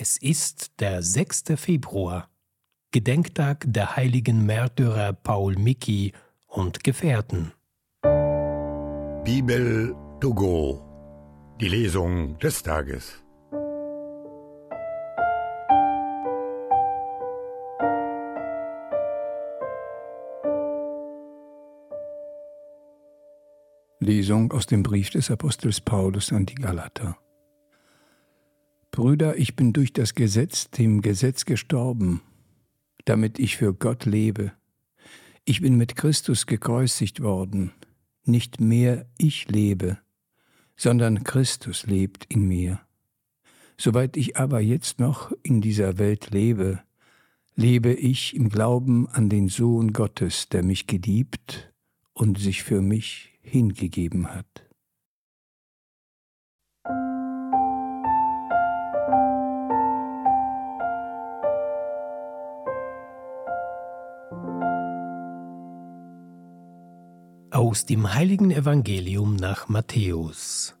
Es ist der 6. Februar, Gedenktag der heiligen Märtyrer Paul Micki und Gefährten. Bibel to go. Die Lesung des Tages. Lesung aus dem Brief des Apostels Paulus an die Galater. Brüder, ich bin durch das Gesetz dem Gesetz gestorben, damit ich für Gott lebe. Ich bin mit Christus gekreuzigt worden, nicht mehr ich lebe, sondern Christus lebt in mir. Soweit ich aber jetzt noch in dieser Welt lebe, lebe ich im Glauben an den Sohn Gottes, der mich geliebt und sich für mich hingegeben hat. Aus dem heiligen Evangelium nach Matthäus.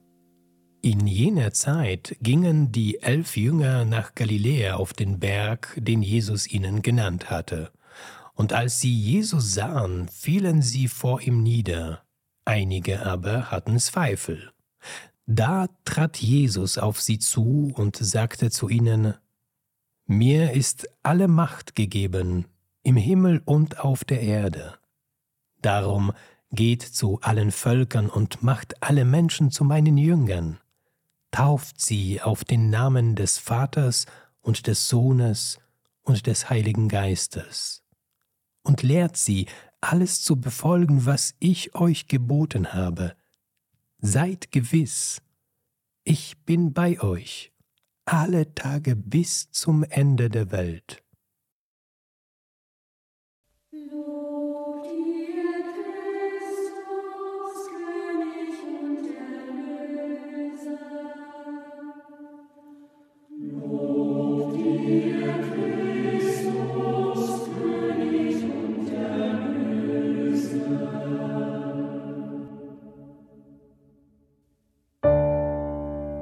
In jener Zeit gingen die elf Jünger nach Galiläa auf den Berg, den Jesus ihnen genannt hatte. Und als sie Jesus sahen, fielen sie vor ihm nieder einige aber hatten Zweifel. Da trat Jesus auf sie zu und sagte zu ihnen, Mir ist alle Macht gegeben, im Himmel und auf der Erde. Darum geht zu allen Völkern und macht alle Menschen zu meinen Jüngern, tauft sie auf den Namen des Vaters und des Sohnes und des Heiligen Geistes, und lehrt sie, alles zu befolgen, was ich euch geboten habe. Seid gewiss, ich bin bei euch alle Tage bis zum Ende der Welt.